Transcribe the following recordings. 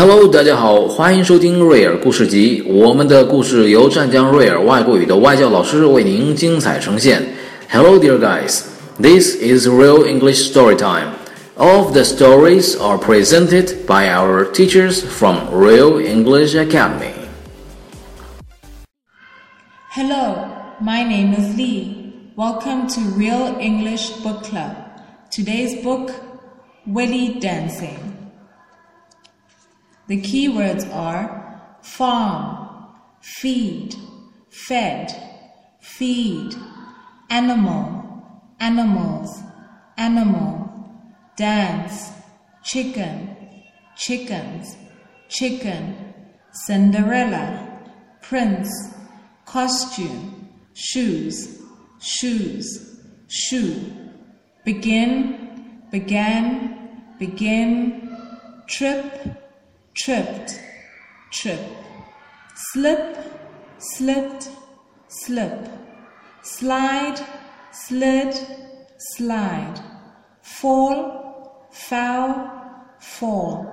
Hello，大家好，欢迎收听瑞尔故事集。我们的故事由湛江瑞尔外国语的外教老师为您精彩呈现。Hello, dear guys. This is real English story time. All of the stories are presented by our teachers from Real English Academy. Hello, my name is Lee. Welcome to Real English Book Club. Today's book, Welly Dancing. The keywords are farm, feed, fed, feed, animal, animals, animal, dance, chicken, chickens, chicken, Cinderella, prince, costume, shoes, shoes, shoe, begin, began, begin, trip, tripped, trip, slip, slipped, slip, slide, slid, slide, fall, foul, fall,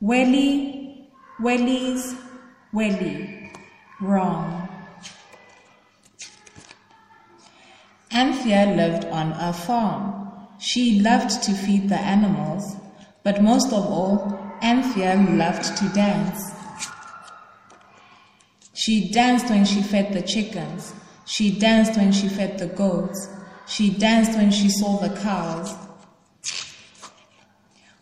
welly, wellies, welly, wrong. Anthea lived on a farm. She loved to feed the animals, but most of all, Anthea loved to dance. She danced when she fed the chickens. She danced when she fed the goats. She danced when she saw the cows.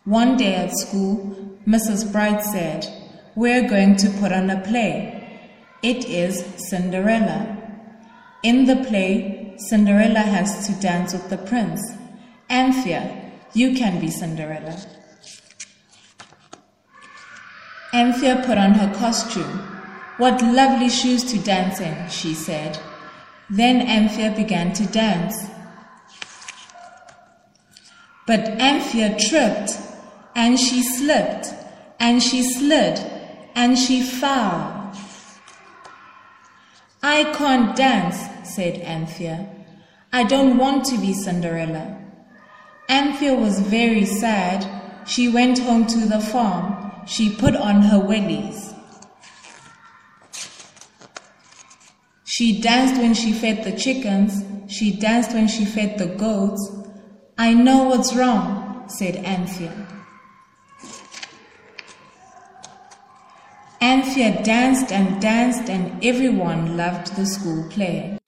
One day at school, Mrs. Bright said, We're going to put on a play. It is Cinderella. In the play, Cinderella has to dance with the prince. Anthea, you can be Cinderella. Anthea put on her costume. What lovely shoes to dance in, she said. Then Anthea began to dance. But Anthea tripped, and she slipped, and she slid, and she fell. I can't dance, said Anthea. I don't want to be Cinderella. Anthea was very sad. She went home to the farm. She put on her wellies. She danced when she fed the chickens. She danced when she fed the goats. I know what's wrong, said Anthea. Anthea danced and danced, and everyone loved the school play.